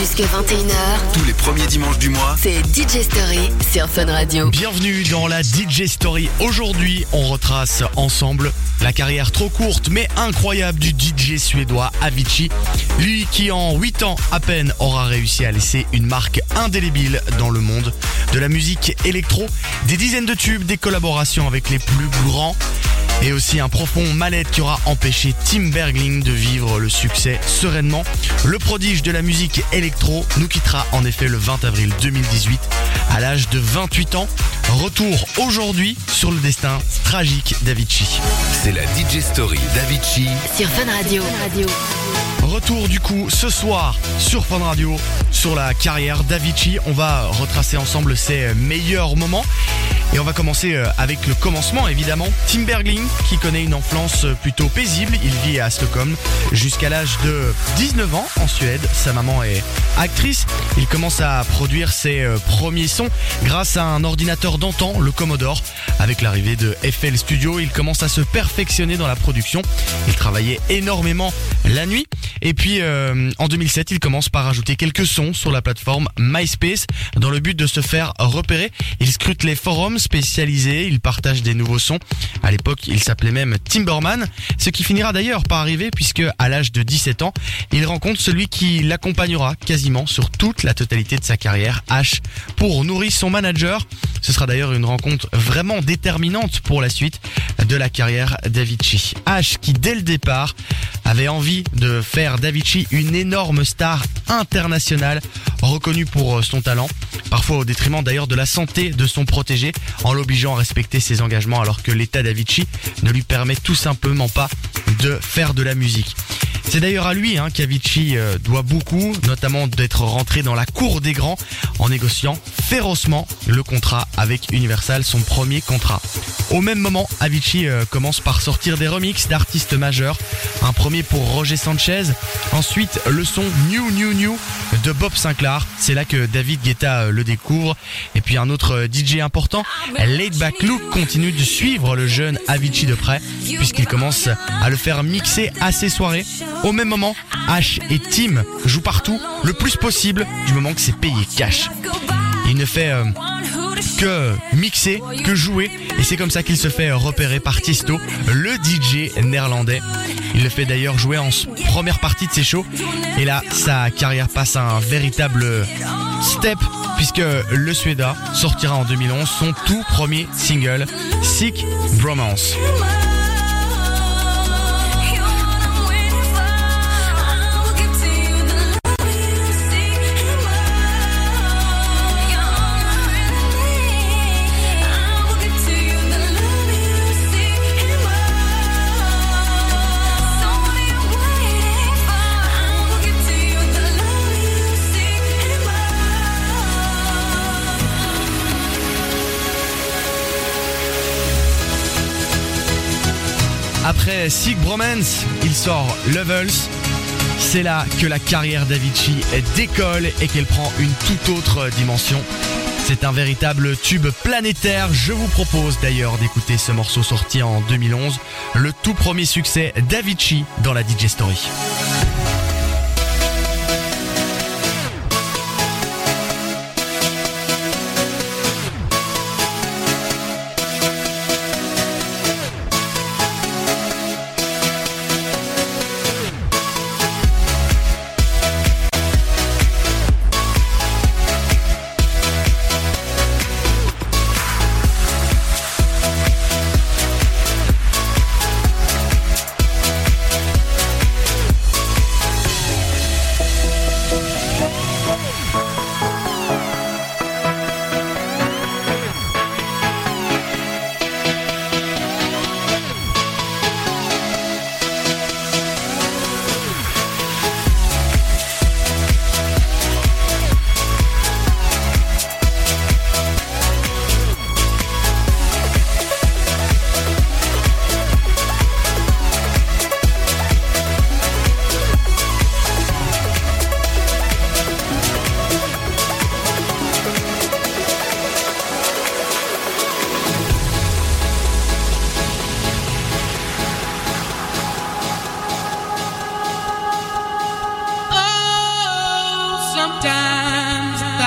Jusque 21h, Tous les premiers dimanches du mois, c'est DJ Story sur Fun Radio. Bienvenue dans la DJ Story. Aujourd'hui, on retrace ensemble la carrière trop courte mais incroyable du DJ suédois Avicii. Lui qui en 8 ans à peine aura réussi à laisser une marque indélébile dans le monde de la musique électro, des dizaines de tubes, des collaborations avec les plus grands et aussi un profond mal-être qui aura empêché Tim Bergling de vivre le succès sereinement. Le prodige de la musique électro nous quittera en effet le 20 avril 2018 à l'âge de 28 ans. Retour aujourd'hui sur le destin tragique d'Avicii. c'est la DJ Story d'Avicii Sur Fun Radio. Retour du coup ce soir sur Fun Radio sur la carrière d'Avicii. On va retracer ensemble ses meilleurs moments. Et on va commencer euh, avec le commencement évidemment. Tim Bergling qui connaît une enfance plutôt paisible. Il vit à Stockholm jusqu'à l'âge de 19 ans en Suède. Sa maman est actrice. Il commence à produire ses euh, premiers sons grâce à un ordinateur d'antan, le Commodore. Avec l'arrivée de FL Studio, il commence à se perfectionner dans la production. Il travaillait énormément la nuit. Et puis euh, en 2007, il commence par ajouter quelques sons sur la plateforme MySpace dans le but de se faire repérer. Il scrute les forums spécialisés, il partage des nouveaux sons. À l'époque, s'appelait même Timberman, ce qui finira d'ailleurs par arriver puisque à l'âge de 17 ans, il rencontre celui qui l'accompagnera quasiment sur toute la totalité de sa carrière, H, pour nourrir son manager. Ce sera d'ailleurs une rencontre vraiment déterminante pour la suite de la carrière d'Avicii. H qui dès le départ avait envie de faire d'Avicii une énorme star internationale reconnue pour euh, son talent, parfois au détriment d'ailleurs de la santé de son protégé en l'obligeant à respecter ses engagements alors que l'état d'Avicii ne lui permet tout simplement pas de faire de la musique. C'est d'ailleurs à lui hein, euh, doit beaucoup, notamment d'être rentré dans la cour des grands en négociant férocement le contrat avec Universal, son premier contrat. Au même moment, Avicii euh, commence par sortir des remixes d'artistes majeurs. Un premier pour Roger Sanchez, ensuite le son New New New de Bob Sinclair. C'est là que David Guetta euh, le découvre. Et puis un autre DJ important, Laid Back continue de suivre le jeune Avicii de près, puisqu'il commence à le faire mixer à ses soirées. Au même moment, H et Tim jouent partout le plus possible du moment que c'est payé cash. Il ne fait euh, que mixer, que jouer, et c'est comme ça qu'il se fait repérer par Tisto, le DJ néerlandais. Il le fait d'ailleurs jouer en première partie de ses shows, et là, sa carrière passe un véritable step, puisque le Suédois sortira en 2011 son tout premier single, Sick Bromance. Après Sick Bromance, il sort Levels. C'est là que la carrière d'Avicii décolle et qu'elle prend une toute autre dimension. C'est un véritable tube planétaire. Je vous propose d'ailleurs d'écouter ce morceau sorti en 2011, le tout premier succès d'Avicii dans la DJ Story.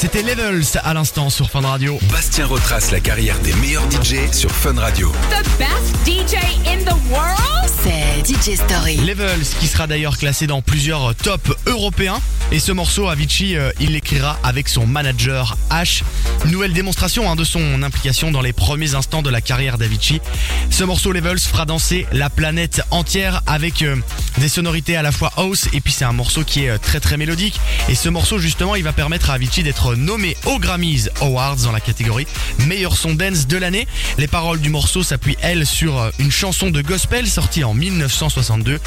C'était Levels à l'instant sur Fun Radio. Bastien retrace la carrière des meilleurs DJ sur Fun Radio. The best DJ in the world? C'est DJ Story. Levels qui sera d'ailleurs classé dans plusieurs tops européens. Et ce morceau, Avicii, euh, il l'écrira avec son manager H. Nouvelle démonstration hein, de son implication dans les premiers instants de la carrière d'Avicii. Ce morceau Levels fera danser la planète entière avec euh, des sonorités à la fois house et puis c'est un morceau qui est euh, très très mélodique. Et ce morceau justement, il va permettre à Avicii d'être nommé aux Grammys Awards dans la catégorie meilleur son dance de l'année. Les paroles du morceau s'appuient elles sur une chanson de gospel sortie en 1962.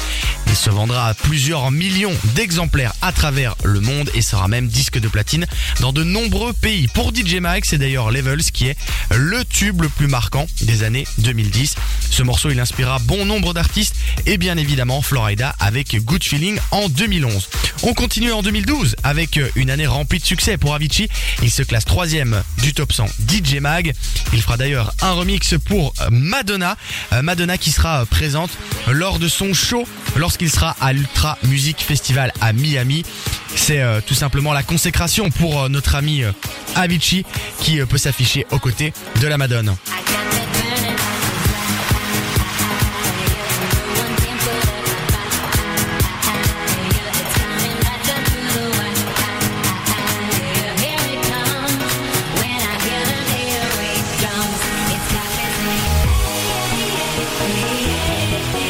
Il se vendra à plusieurs millions d'exemplaires à travers le monde et sera même disque de platine dans de nombreux pays. Pour DJ Mike, c'est d'ailleurs Levels qui est le tube le plus marquant des années 2010. Ce morceau, il inspira bon nombre d'artistes et bien évidemment Florida avec Good Feeling en 2011. On continue en 2012 avec une année remplie de succès pour Avicii. Il se classe troisième du top 100 DJ Mag. Il fera d'ailleurs un remix pour Madonna. Euh, Madonna qui sera présente lors de son show lorsqu'il sera à l'Ultra Music Festival à Miami. C'est euh, tout simplement la consécration pour euh, notre ami euh, Avicii qui peut s'afficher aux côtés de la Madone.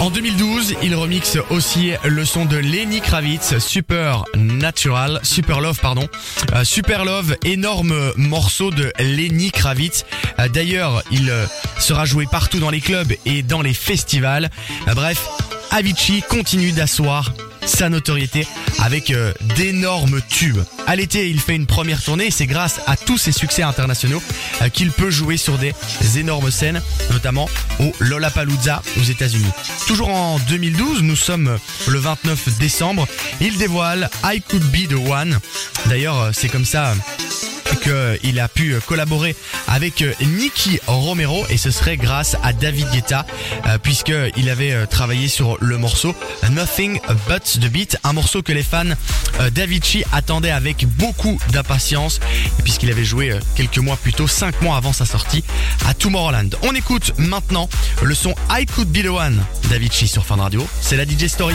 En 2012, il remixe aussi le son de Lenny Kravitz, Super Natural, Super Love, pardon. Euh, Super Love, énorme morceau de Lenny Kravitz. Euh, D'ailleurs, il euh, sera joué partout dans les clubs et dans les festivals. Bref, Avicii continue d'asseoir sa notoriété avec euh, d'énormes tubes. À l'été, il fait une première tournée et c'est grâce à tous ses succès internationaux euh, qu'il peut jouer sur des énormes scènes, notamment au Lollapalooza aux États-Unis. Toujours en 2012, nous sommes le 29 décembre, il dévoile I Could Be the One. D'ailleurs, euh, c'est comme ça qu'il a pu collaborer avec Nicky Romero et ce serait grâce à David Guetta euh, puisqu'il avait euh, travaillé sur le morceau Nothing But The Beat, un morceau que les fans euh, d'Avicii attendaient avec beaucoup d'impatience puisqu'il avait joué euh, quelques mois plus tôt, 5 mois avant sa sortie à Tomorrowland. On écoute maintenant le son I Could Be The One d'Avicii sur Fun Radio, c'est la DJ Story.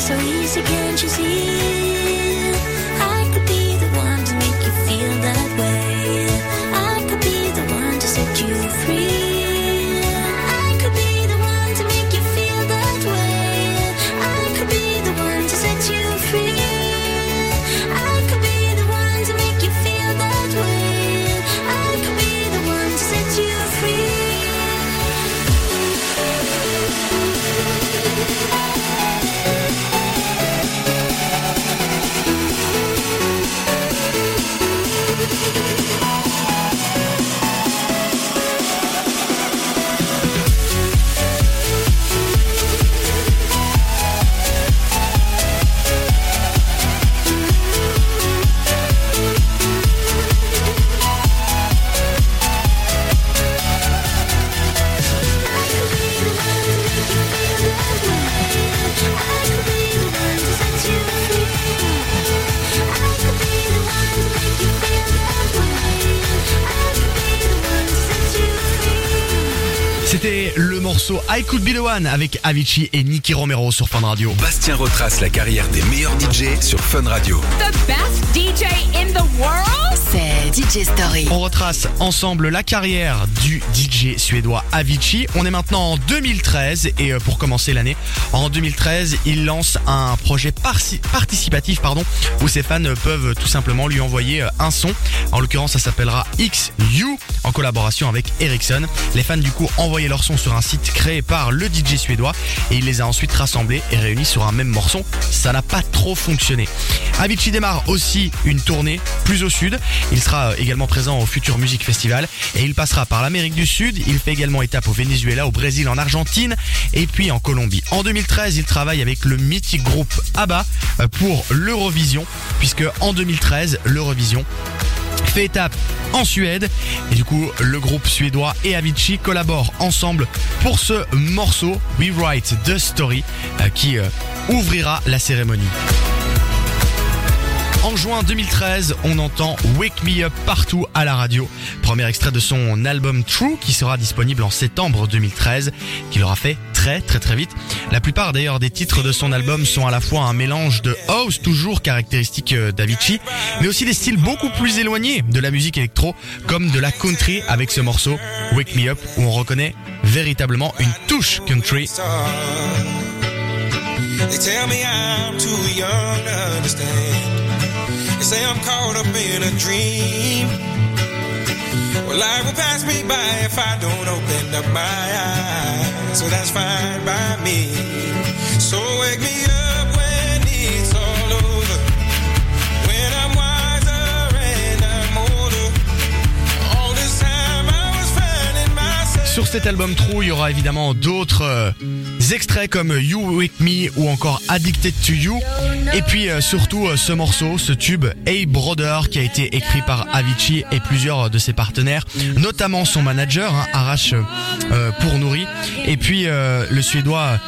so easy, can't you see? One avec Avicii et Nicky Romero sur Fun Radio. Bastien retrace la carrière des meilleurs DJ sur Fun Radio. The best DJ in the world? C'est DJ Story. On retrace ensemble la carrière du DJ suédois Avicii. On est maintenant en 2013 et euh, pour commencer l'année, en 2013, il lance un projet participatif pardon, où ses fans peuvent tout simplement lui envoyer euh, un son. En l'occurrence, ça s'appellera XU en collaboration avec Ericsson. Les fans du coup envoyaient leur son sur un site créé par le DJ suédois et il les a ensuite rassemblés et réunis sur un même morceau. Ça n'a pas trop fonctionné. Avicii démarre aussi une tournée plus au sud. Il sera également présent au Future Music Festival et il passera par l'Amérique du Sud. Il fait également étape au Venezuela, au Brésil, en Argentine et puis en Colombie. En 2013, il travaille avec le mythique groupe ABBA euh, pour l'Eurovision puisque en 2013, l'Eurovision fait étape en Suède et du coup le groupe suédois et Avicii collaborent ensemble pour ce morceau We Write the Story euh, qui euh, ouvrira la cérémonie. En juin 2013, on entend Wake Me Up partout à la radio. Premier extrait de son album True qui sera disponible en septembre 2013, qu'il aura fait très très très vite. La plupart d'ailleurs des titres de son album sont à la fois un mélange de house, toujours caractéristique euh, d'Avicii, mais aussi des styles beaucoup plus éloignés de la musique électro, comme de la country avec ce morceau Wake Me Up où on reconnaît véritablement une touche country. So that's fine by me. So wake me up Sur cet album True, il y aura évidemment d'autres euh, extraits comme You With Me ou encore Addicted to You. Et puis euh, surtout euh, ce morceau, ce tube Hey Brother qui a été écrit par Avicii et plusieurs de ses partenaires, notamment son manager hein, pour Nourri. Et puis le suédois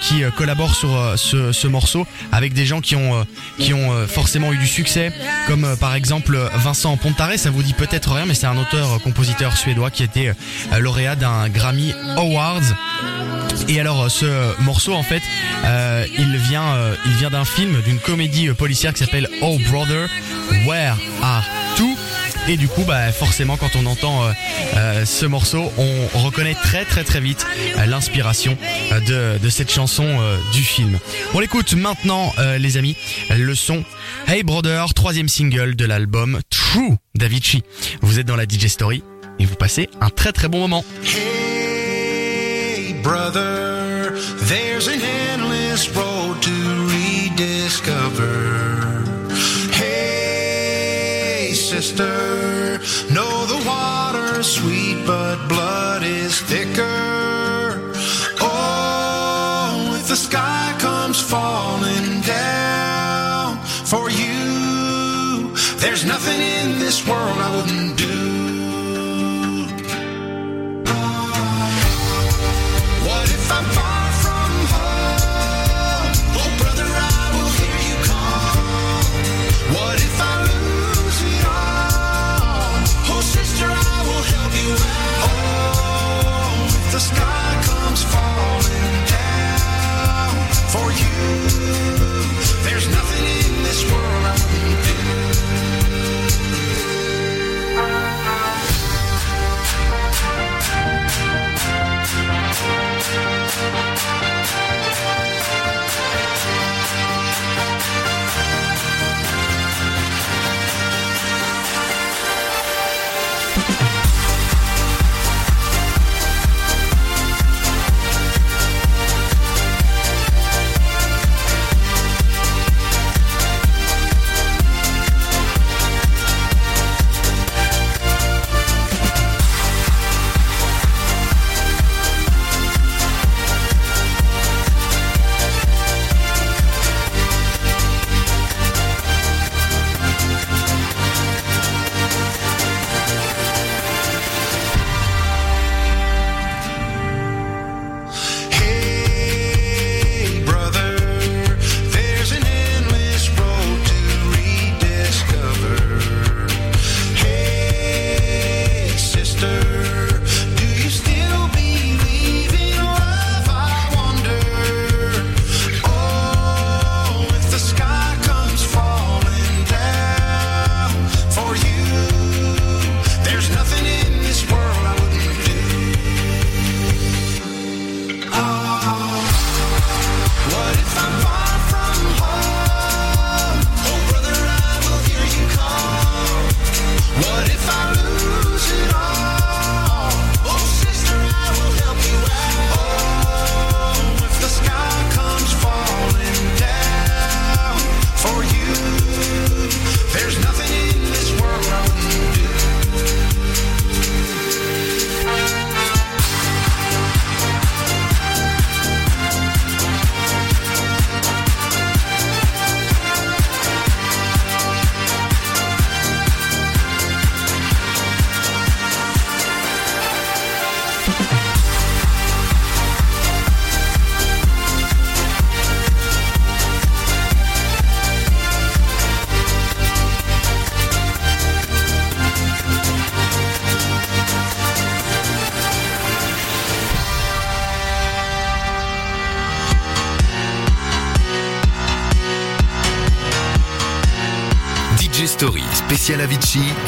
qui collabore sur ce, ce morceau avec des gens qui ont forcément eu du succès, comme par exemple Vincent Pontaré. Ça vous dit peut-être rien, mais c'est un auteur-compositeur suédois qui était lauréat d'un Grammy Awards. Et alors euh, ce morceau en fait, euh, il vient, euh, il vient d'un film, d'une comédie policière qui s'appelle Oh Brother, Where Are You et du coup, bah, forcément, quand on entend ce morceau, on reconnaît très très très vite l'inspiration de, de cette chanson du film. On l'écoute maintenant, les amis, le son Hey Brother, troisième single de l'album True d'Avicii. Vous êtes dans la DJ Story et vous passez un très très bon moment. Hey, brother, there's an endless road to rediscover. Hey, sister, know the water's sweet, but blood is thicker. Oh, if the sky comes falling down for you, there's nothing in this world I wouldn't do.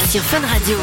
Sur Fun Radio.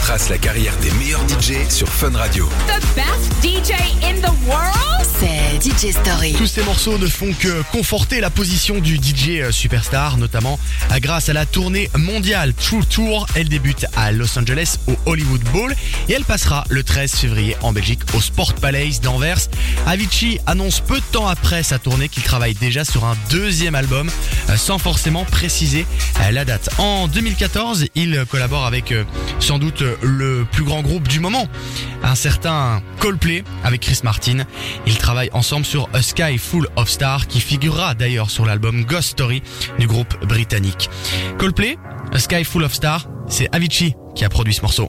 Retrace la carrière des meilleurs DJ sur Fun Radio. The best DJ in the world? C'est DJ Story. Tous ces morceaux ne font que conforter la position du DJ euh, superstar, notamment euh, grâce à la tournée mondiale True Tour. Elle débute à Los Angeles au Hollywood Bowl et elle passera le 13 février en Belgique au Sport Palace d'Anvers. Avicii annonce peu de temps après sa tournée qu'il travaille déjà sur un deuxième album euh, sans forcément préciser la date. En 2014, il collabore avec sans doute le plus grand groupe du moment, un certain Coldplay avec Chris Martin. Ils travaillent ensemble sur A Sky Full of Stars qui figurera d'ailleurs sur l'album Ghost Story du groupe britannique. Coldplay, A Sky Full of Stars, c'est Avicii qui a produit ce morceau.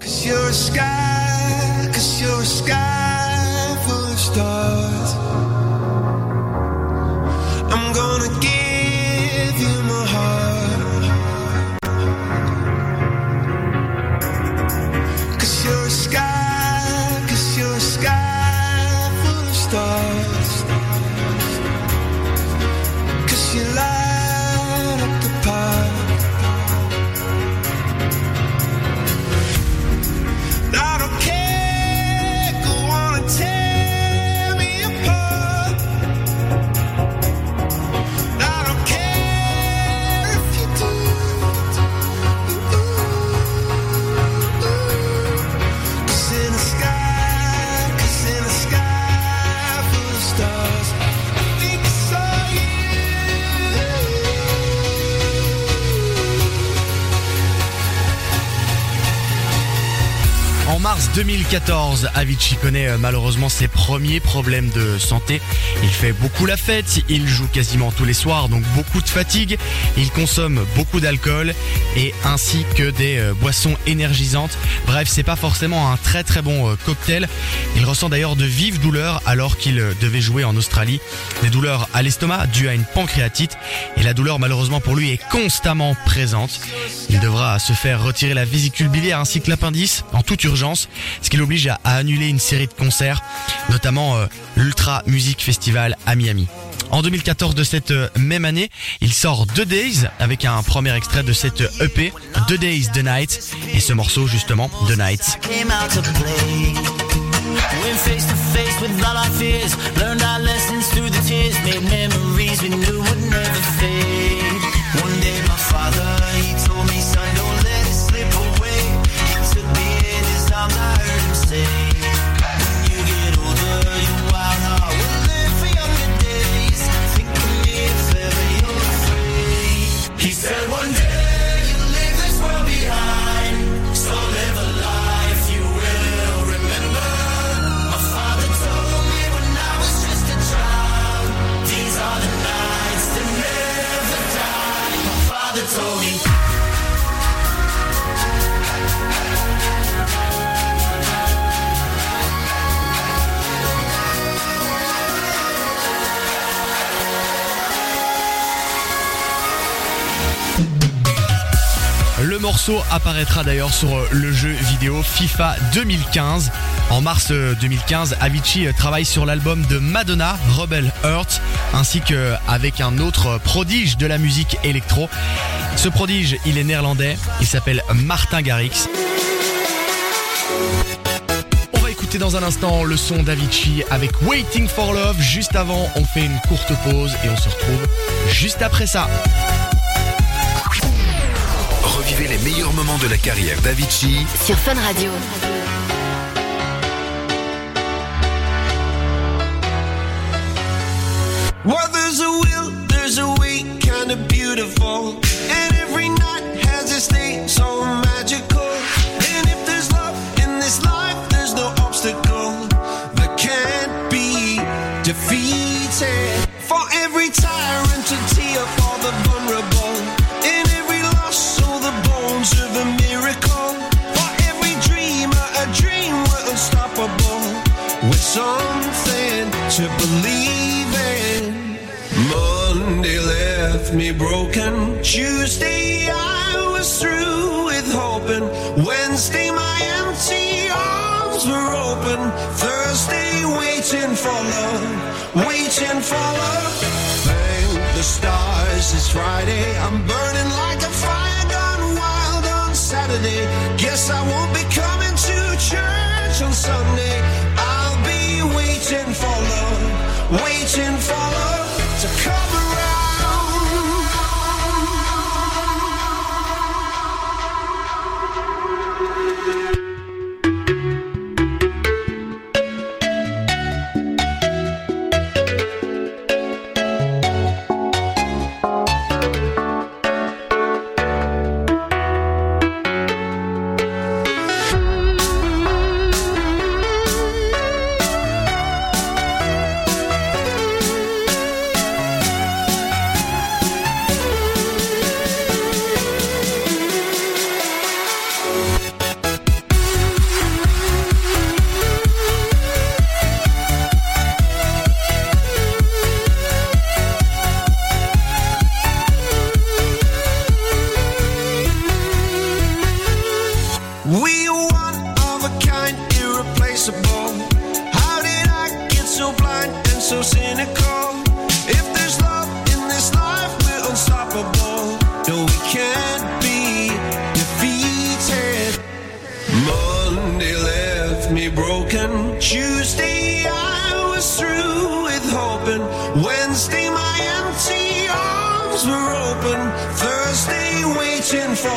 2014, Avicii connaît euh, malheureusement ses premiers problèmes de santé. Il fait beaucoup la fête, il joue quasiment tous les soirs, donc beaucoup de fatigue. Il consomme beaucoup d'alcool et ainsi que des euh, boissons énergisantes. Bref, c'est pas forcément un très très bon euh, cocktail. Il ressent d'ailleurs de vives douleurs alors qu'il euh, devait jouer en Australie. Des douleurs à l'estomac dues à une pancréatite et la douleur malheureusement pour lui est constamment présente. Il devra se faire retirer la vésicule biliaire ainsi que l'appendice en toute urgence, ce qui l'oblige à, annuler une série de concerts, euh, l'Ultra Music Festival à Miami. En 2014 de cette euh, même année, il sort The Days avec un premier extrait de cette EP, The Days, The Night, et ce morceau justement, The Night. Apparaîtra d'ailleurs sur euh, le jeu vidéo FIFA 2015. En mars euh, 2015, Avicii euh, travaille sur l'album de Madonna, Rebel Heart, ainsi qu'avec un autre prodige de la musique électro. Ce prodige, il est néerlandais, il s'appelle Martin Garrix. On va écouter dans un instant le son d'Avicii avec Waiting for Love. Juste avant, on fait une courte pause et on se retrouve juste après ça. Les meilleurs moments de la carrière d'Avicii Sur Fun Radio. Something to believe in. Monday left me broken. Tuesday I was through with hoping. Wednesday my empty arms were open. Thursday waiting for love, waiting for love. Thank the stars it's Friday. I'm burning like a fire gone wild on Saturday. Guess I won't be coming to church on Sunday. Waiting for love, waiting for love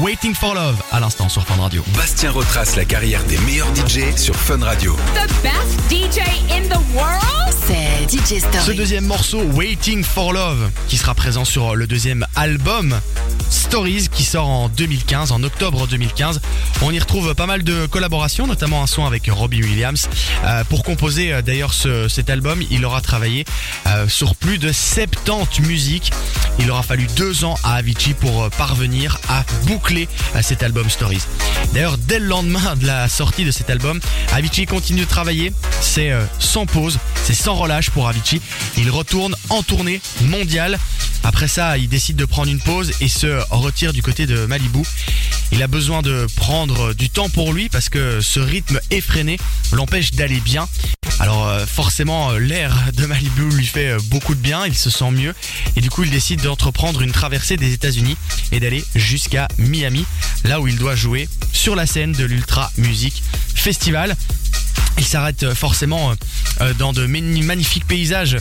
Waiting for Love, à l'instant sur Fun Radio. Bastien retrace la carrière des meilleurs DJ sur Fun Radio. The best DJ in the world? C'est DJ Ce Story. deuxième morceau, Waiting for Love, qui sera présent sur le deuxième album Stories, qui sort en 2015, en octobre 2015. On y retrouve pas mal de collaborations, notamment un son avec Robbie Williams. Euh, pour composer euh, d'ailleurs ce- cet album, il aura travaillé euh, sur plus de 70 musiques. Il aura fallu deux ans à Avicii pour parvenir à boucler cet album Stories. D'ailleurs, dès le lendemain de la sortie de cet album, Avicii continue de travailler. C'est sans pause, c'est sans relâche pour Avicii. Il retourne en tournée mondiale. Après ça, il décide de prendre une pause et se retire du côté de Malibu. Il a besoin de prendre du temps pour lui parce que ce rythme effréné l'empêche d'aller bien. Alors euh, forcément, euh, l'air de Malibu lui fait euh, beaucoup de bien, il se sent mieux et du coup il décide d'entreprendre une traversée des États-Unis et d'aller jusqu'à Miami, là où il doit jouer sur la scène de l'Ultra Music Festival. Il s'arrête euh, forcément euh, euh, dans de magnifiques paysages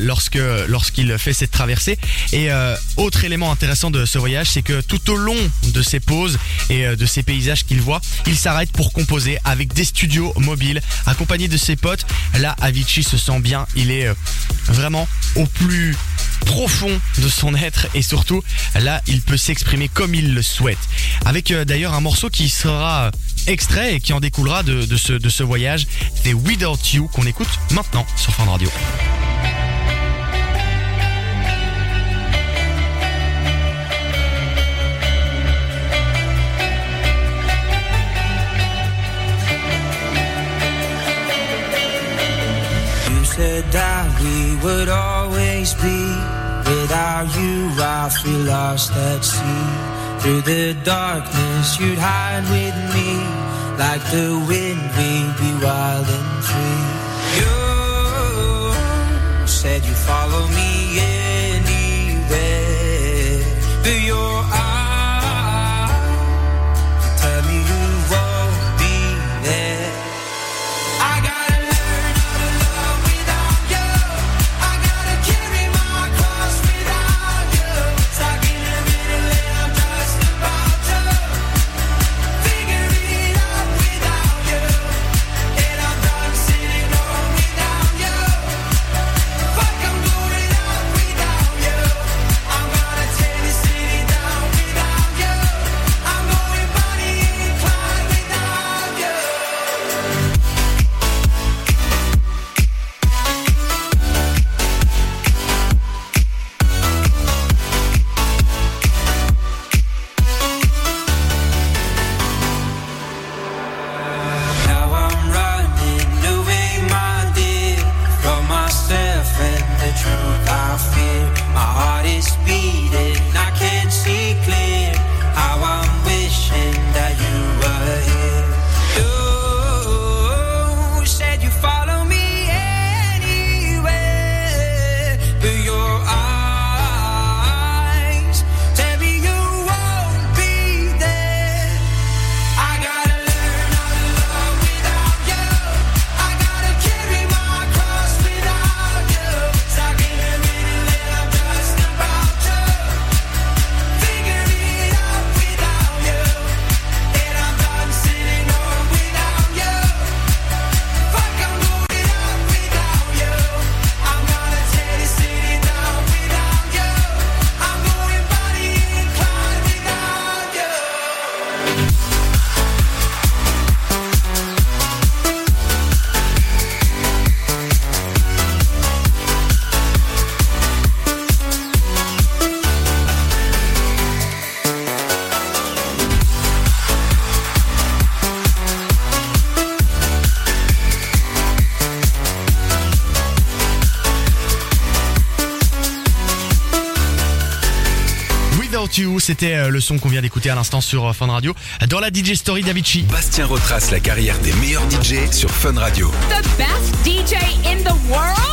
lorsqu'il fait cette traversée. Et autre élément intéressant de ce voyage, c'est que tout au long de ces pauses et de ces paysages qu'il voit, il s'arrête pour composer avec des studios mobiles, accompagné de ses potes. Là, Avicii se sent bien. Il est vraiment au plus profond de son être et surtout là il peut s'exprimer comme il le souhaite avec d'ailleurs un morceau qui sera extrait qui en découlera de, ce, de ce voyage c'est Without You qu'on écoute maintenant sur Fun Radio. Through the darkness, you'd hide with me. Like the wind, we'd be c'était euh, le son qu'on vient d'écouter à l'instant sur euh, Fun Radio dans la DJ Story d'Avicii Bastien retrace la carrière des meilleurs DJ sur Fun Radio. The best DJ in the world?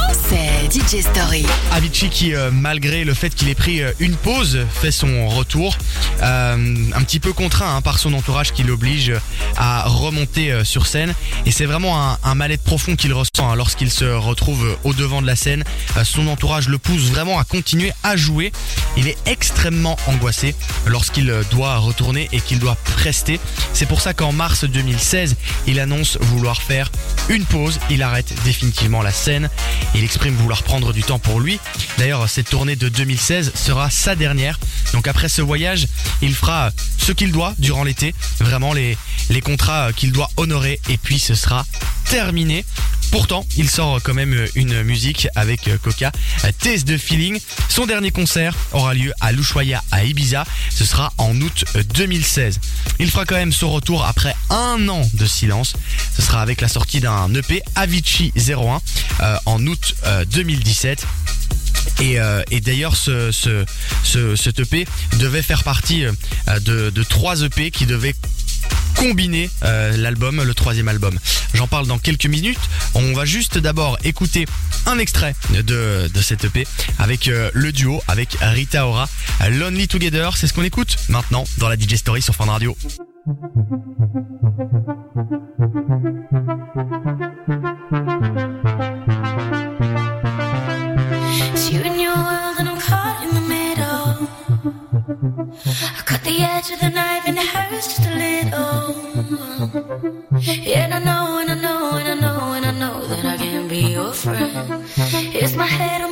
DJ Story. Avicii qui, euh, malgré le fait qu'il ait pris euh, une pause, fait son retour. Euh, un petit peu contraint hein, par son entourage qui l'oblige à remonter sur scène. Et c'est vraiment un, un mal-être profond qu'il ressent hein, lorsqu'il se retrouve au devant de la scène. Son entourage le pousse vraiment à continuer à jouer. Il est extrêmement angoissé lorsqu'il doit retourner et qu'il doit prester. C'est pour ça qu'en mars 2016, il annonce vouloir faire une pause. Il arrête définitivement la scène. Il exprime vouloir prendre du temps pour lui. D'ailleurs, cette tournée de 2016 sera sa dernière. Donc après ce voyage, il fera ce qu'il doit durant l'été. Vraiment les, les contrats qu'il doit honorer. Et puis ce sera terminé. Pourtant, il sort quand même une musique avec Coca, Taste de Feeling. Son dernier concert aura lieu à l'Ushuaïa à Ibiza. Ce sera en août 2016. Il fera quand même son retour après un an de silence. Ce sera avec la sortie d'un EP Avicii 01 euh, en août euh, 2017. Et, euh, d'ailleurs, ce, ce, ce, cet EP devait faire partie euh, de, de trois EP qui devaient combiner euh, l'album, le troisième album. J'en parle dans quelques minutes. On va juste d'abord écouter un extrait de, de cet EP avec euh, le duo, avec Rita Ora, Lonely Together. C'est ce qu'on écoute maintenant dans la DJ Story sur Fun Radio. And I know, and I know, and I know, and I know that I can be your friend. It's my head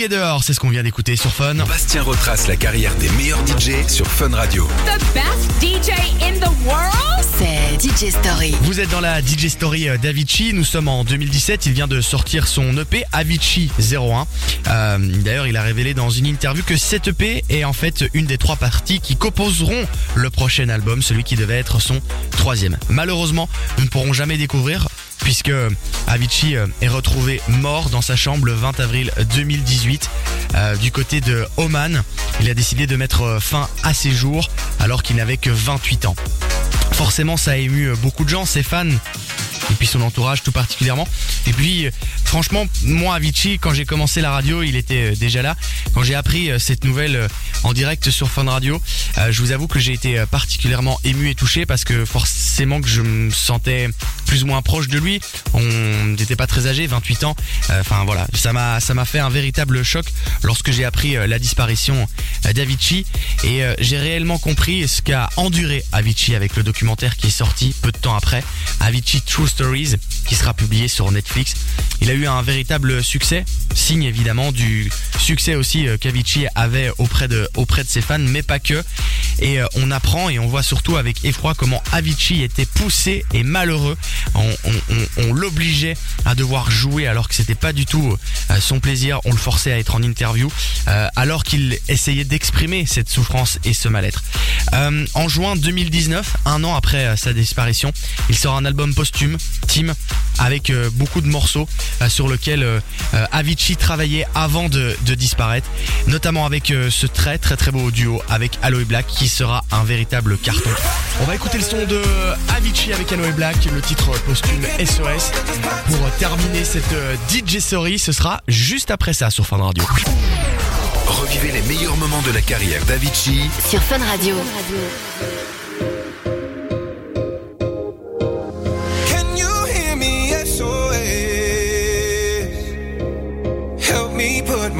Together, c'est ce qu'on vient d'écouter sur Fun. Bastien retrace la carrière des meilleurs DJ sur Fun Radio. The best DJ in the world? C'est DJ Story. Vous êtes dans la DJ Story euh, d'Avicii, nous sommes en 2017, il vient de sortir son EP Avicii 01. Euh, D'ailleurs il a révélé dans une interview que cet EP est en fait une des trois parties qui composeront le prochain album, celui qui devait être son troisième. Malheureusement, nous ne pourrons jamais découvrir puisque Avicii euh, est retrouvé mort dans sa chambre le 20 avril 2018 euh, du côté de Oman. Il a décidé de mettre euh, fin à ses jours alors qu'il n'avait que 28 ans. Forcément, ça a ému beaucoup de gens, ses fans et puis son entourage tout particulièrement. Et puis euh, franchement, moi Avicii, quand j'ai commencé la radio, il était euh, déjà là. Quand j'ai appris euh, cette nouvelle euh, en direct sur Fun Radio, euh, je vous avoue que j'ai été euh, particulièrement ému et touché parce que forcément que je me sentais plus ou moins proche de lui. On n'était pas très âgé, 28 ans. Euh, Enfin voilà, ça m'a fait un véritable choc lorsque j'ai appris euh, la disparition euh, d'Avicii et euh, j'ai réellement compris ce qu'a enduré Avicii avec le documentaire qui est sorti peu de temps après, Avicii True Stories, qui sera publié sur Netflix. Il a eu un véritable succès, signe évidemment du succès aussi euh, qu'Avicii avait auprès de auprès de ses fans, mais pas que. Et euh, on apprend et on voit surtout avec effroi comment Avicii était poussé et malheureux. On, l'obligeait à devoir jouer alors que c'était pas du tout euh, son plaisir. On le forçait à être en interview alors qu'il essayait d'exprimer cette souffrance et ce mal-être. En juin 2019, un an après euh, sa disparition, il sort un album posthume, Team, avec euh, beaucoup de morceaux euh, sur lequel Avicii travaillait avant de, de disparaître, notamment avec ce très très très beau duo avec Aloe Black qui sera un véritable carton. On va écouter le son de Avicii avec Aloe Black, le titre posthume SOS. Pour terminer cette DJ Story, ce sera juste après ça sur Fun Radio. Revivez les meilleurs moments de la carrière d'Avicii Sur Fun Radio.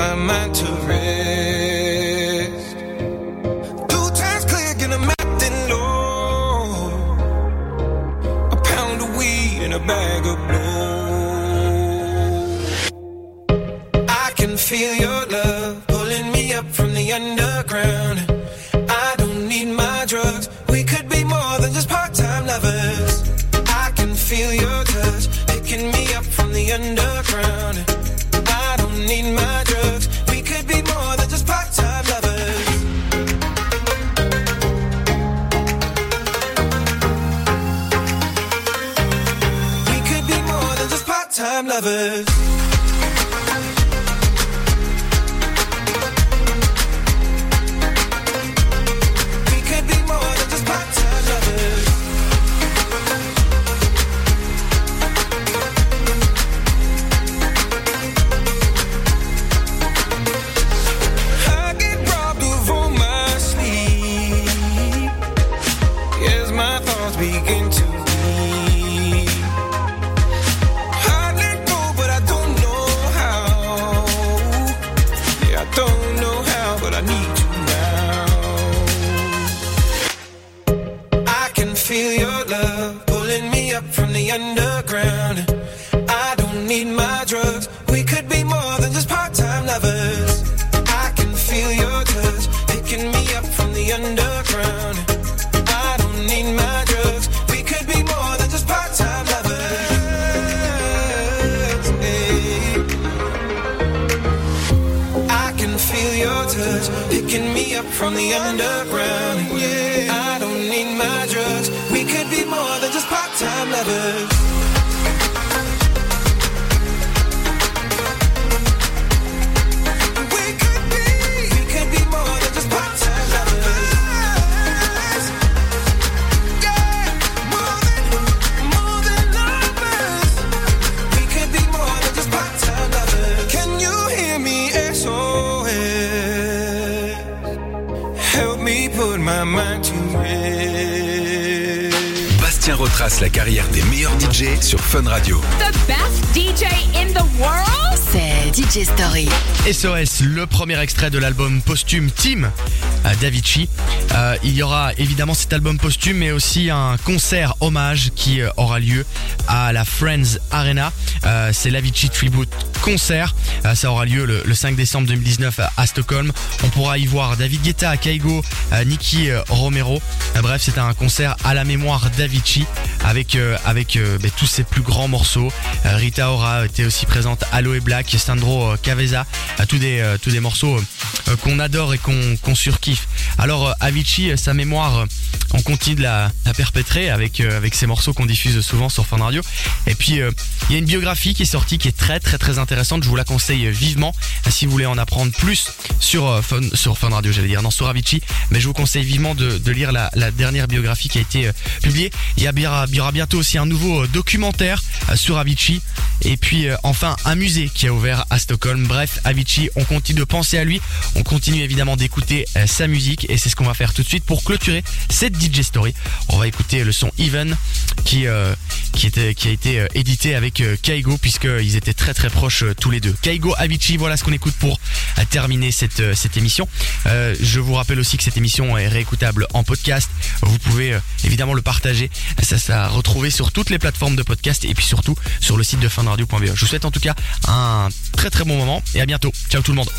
My mind to rest. Lovers. Le premier extrait de l'album posthume Team euh, d'Avicii. Euh, il y aura évidemment cet album posthume, mais aussi un concert hommage qui euh, aura lieu à la Friends Arena. Euh, C'est l'Avicii Tribute Concert. Ça aura lieu le, le 5 décembre 2019 à, Stockholm. On pourra y voir David Guetta, Kaigo, Nicky Romero. Bref, c'est un concert à la mémoire d'Avicii avec ben, tous ses plus grands morceaux. Rita Ora était aussi présente, Aloe Black, Alejandro Caveza, tous des, morceaux qu'on adore et qu'on surkiffe. Alors euh, Euh, sa mémoire, euh, on continue de la, perpétrer avec, euh, avec ces morceaux qu'on diffuse souvent sur Fun Radio. Et puis il y a une biographie qui est sortie qui est très très très intéressante, je vous la conseille vivement si vous voulez en apprendre plus sur Fun, sur Fun Radio, j'allais dire, non sur Avicii, mais je vous conseille vivement de, lire la, dernière biographie qui a été publiée. Il y, a, aura bientôt aussi un nouveau documentaire sur Avicii. Et puis enfin un musée qui a ouvert à Stockholm. Bref, Avicii, on continue de penser à lui, on continue évidemment d'écouter sa musique et c'est ce qu'on va faire tout de suite pour clôturer cette DJ Story. On va écouter le son Even qui euh, qui était qui a été euh, édité avec euh, Kaigo puisqu'ils étaient très très proches tous les deux. Kaigo, Avicii, voilà ce qu'on écoute pour terminer cette cette émission. Je vous rappelle aussi que cette émission est réécoutable en podcast. Vous pouvez évidemment le partager, ça ça retrouver sur toutes les plateformes de podcast et puis surtout sur le site de funradio.be. Je vous souhaite en tout cas un très très bon moment et à bientôt. Ciao tout le monde.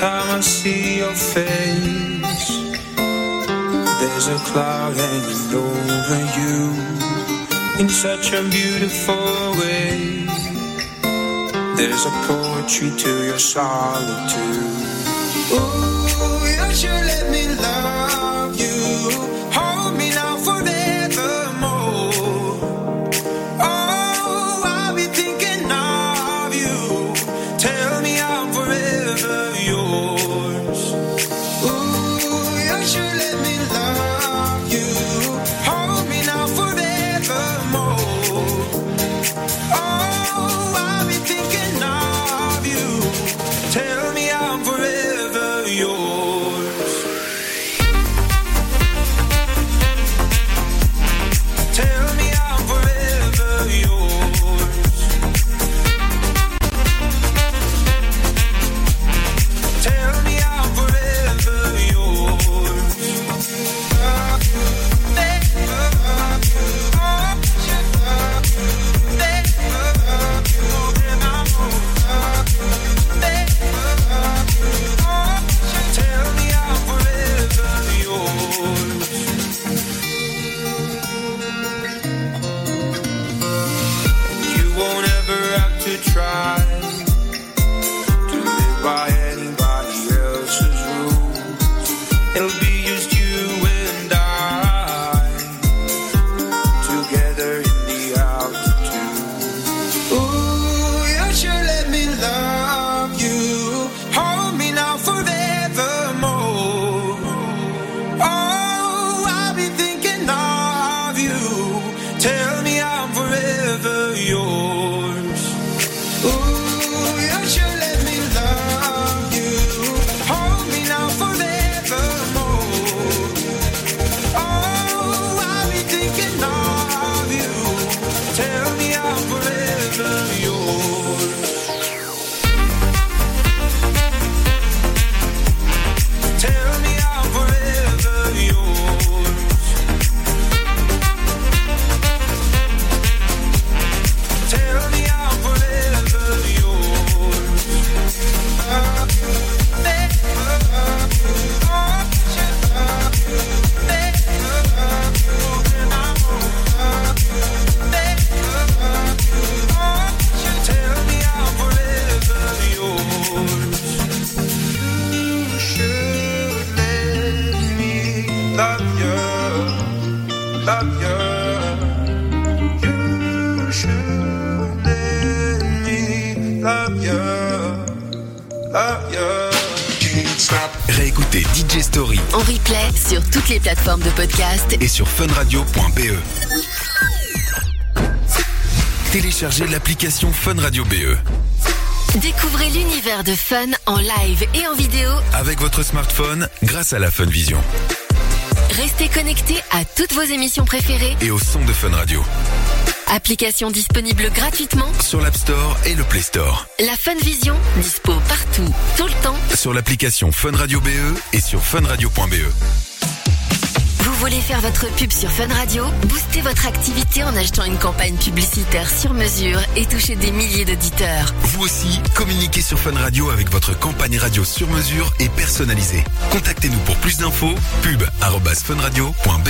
Time I see your face, there's a cloud hanging over you in such a beautiful way. There's a poetry to your solitude. Ooh, you should let me love plateformes de podcast et sur funradio.be. Téléchargez l'application Fun Radio BE. Découvrez l'univers de Fun en live et en vidéo. Avec votre smartphone, grâce à la Fun Vision Restez connectés à toutes vos émissions préférées. et au son de Fun Radio. Application disponible gratuitement. Sur l'App Store et le Play Store. La Fun Vision, dispo partout, tout le temps. Sur l'application Fun Radio BE et sur funradio.be. Vous voulez faire votre pub sur Fun Radio Booster votre activité en achetant une campagne publicitaire sur mesure et toucher des milliers d'auditeurs. Vous aussi, communiquez sur Fun Radio avec votre campagne radio sur mesure et personnalisée. Contactez-nous pour plus d'infos pub@funradio.be.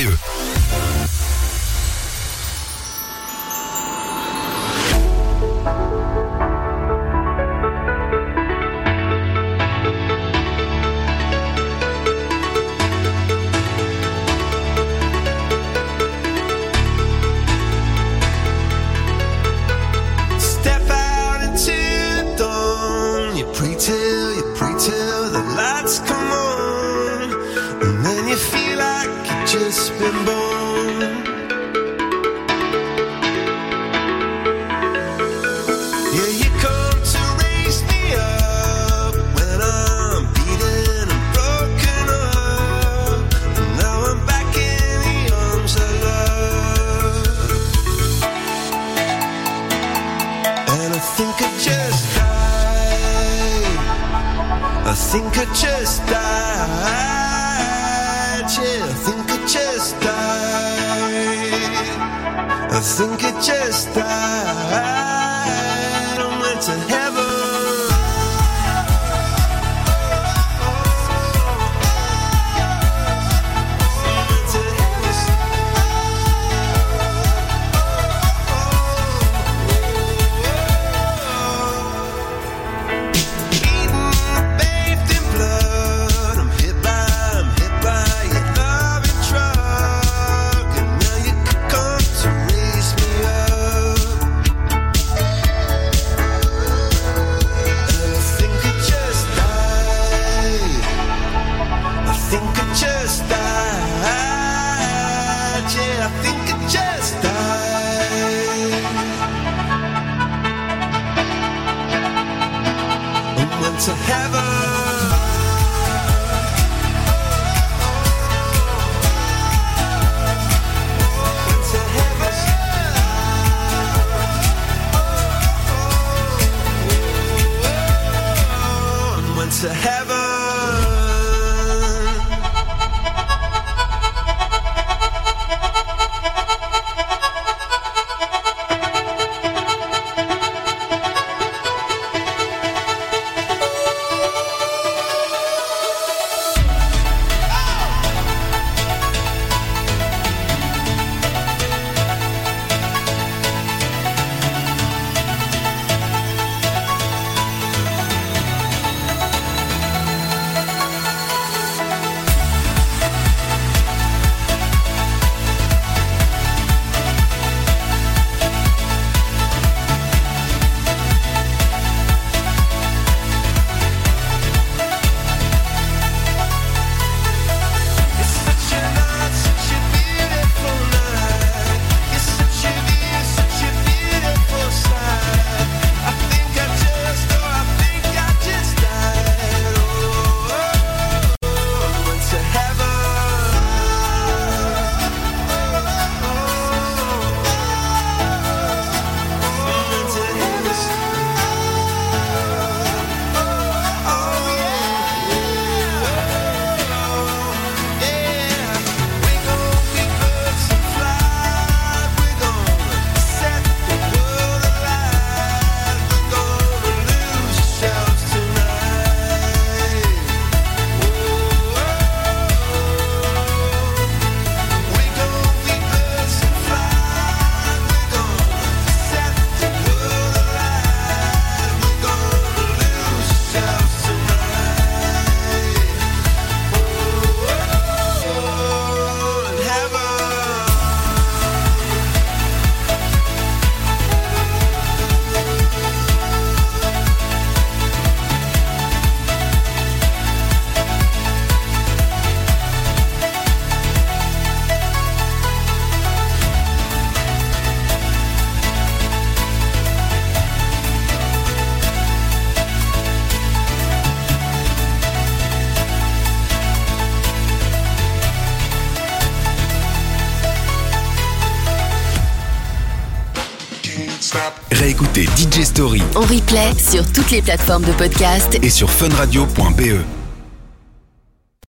replay sur toutes les plateformes de podcast et sur funradio.be.